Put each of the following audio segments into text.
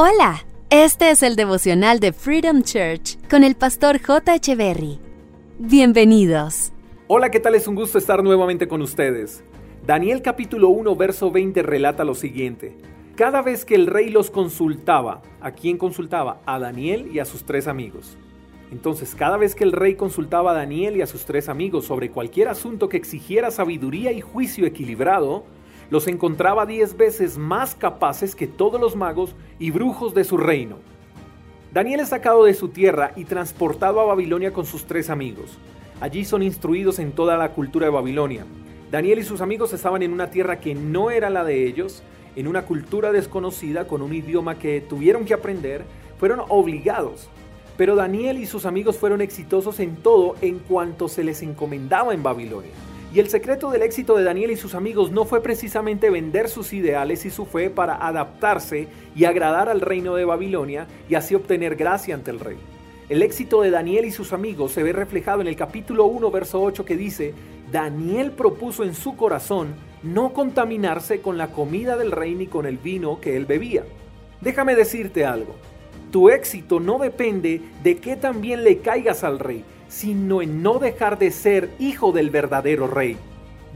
Hola, este es el devocional de Freedom Church con el pastor J. Berry. Bienvenidos. Hola, ¿qué tal? Es un gusto estar nuevamente con ustedes. Daniel capítulo 1, verso 20 relata lo siguiente. Cada vez que el rey los consultaba, ¿a quién consultaba? A Daniel y a sus tres amigos. Entonces, cada vez que el rey consultaba a Daniel y a sus tres amigos sobre cualquier asunto que exigiera sabiduría y juicio equilibrado, los encontraba diez veces más capaces que todos los magos y brujos de su reino. Daniel es sacado de su tierra y transportado a Babilonia con sus tres amigos. Allí son instruidos en toda la cultura de Babilonia. Daniel y sus amigos estaban en una tierra que no era la de ellos, en una cultura desconocida, con un idioma que tuvieron que aprender, fueron obligados. Pero Daniel y sus amigos fueron exitosos en todo en cuanto se les encomendaba en Babilonia. Y el secreto del éxito de Daniel y sus amigos no fue precisamente vender sus ideales y su fe para adaptarse y agradar al reino de Babilonia y así obtener gracia ante el rey. El éxito de Daniel y sus amigos se ve reflejado en el capítulo 1, verso 8 que dice, Daniel propuso en su corazón no contaminarse con la comida del rey ni con el vino que él bebía. Déjame decirte algo, tu éxito no depende de qué tan bien le caigas al rey, sino en no dejar de ser hijo del verdadero rey.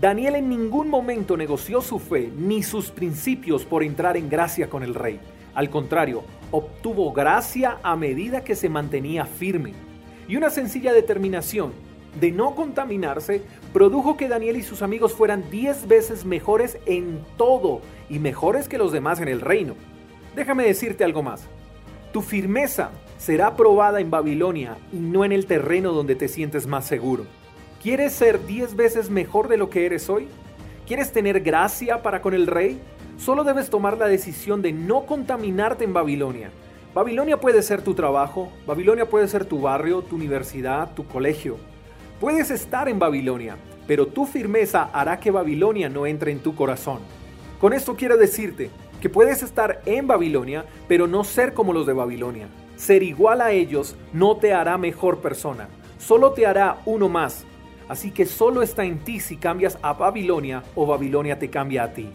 Daniel en ningún momento negoció su fe ni sus principios por entrar en gracia con el rey. Al contrario, obtuvo gracia a medida que se mantenía firme. Y una sencilla determinación de no contaminarse produjo que Daniel y sus amigos fueran diez veces mejores en todo y mejores que los demás en el reino. Déjame decirte algo más. Tu firmeza será probada en Babilonia y no en el terreno donde te sientes más seguro. ¿Quieres ser diez veces mejor de lo que eres hoy? ¿Quieres tener gracia para con el rey? Solo debes tomar la decisión de no contaminarte en Babilonia. Babilonia puede ser tu trabajo, Babilonia puede ser tu barrio, tu universidad, tu colegio. Puedes estar en Babilonia, pero tu firmeza hará que Babilonia no entre en tu corazón. Con esto quiero decirte, que puedes estar en Babilonia, pero no ser como los de Babilonia. Ser igual a ellos no te hará mejor persona, solo te hará uno más. Así que solo está en ti si cambias a Babilonia o Babilonia te cambia a ti.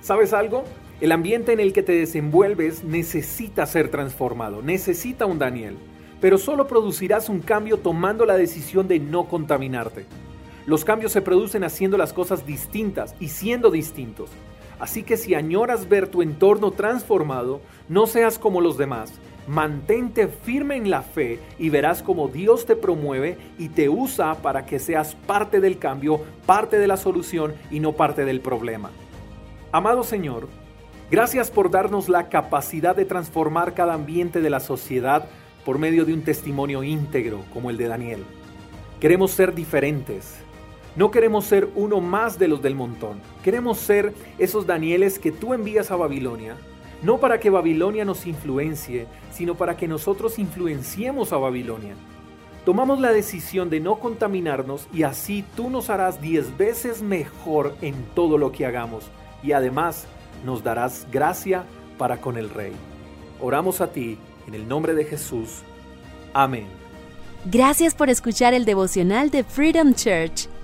¿Sabes algo? El ambiente en el que te desenvuelves necesita ser transformado, necesita un Daniel, pero solo producirás un cambio tomando la decisión de no contaminarte. Los cambios se producen haciendo las cosas distintas y siendo distintos. Así que si añoras ver tu entorno transformado, no seas como los demás. Mantente firme en la fe y verás cómo Dios te promueve y te usa para que seas parte del cambio, parte de la solución y no parte del problema. Amado Señor, gracias por darnos la capacidad de transformar cada ambiente de la sociedad por medio de un testimonio íntegro como el de Daniel. Queremos ser diferentes, no queremos ser uno más de los del montón. Queremos ser esos Danieles que tú envías a Babilonia, no para que Babilonia nos influencie, sino para que nosotros influenciemos a Babilonia. Tomamos la decisión de no contaminarnos y así tú nos harás diez veces mejor en todo lo que hagamos y además nos darás gracia para con el Rey. Oramos a ti en el nombre de Jesús. Amén. Gracias por escuchar el devocional de Freedom Church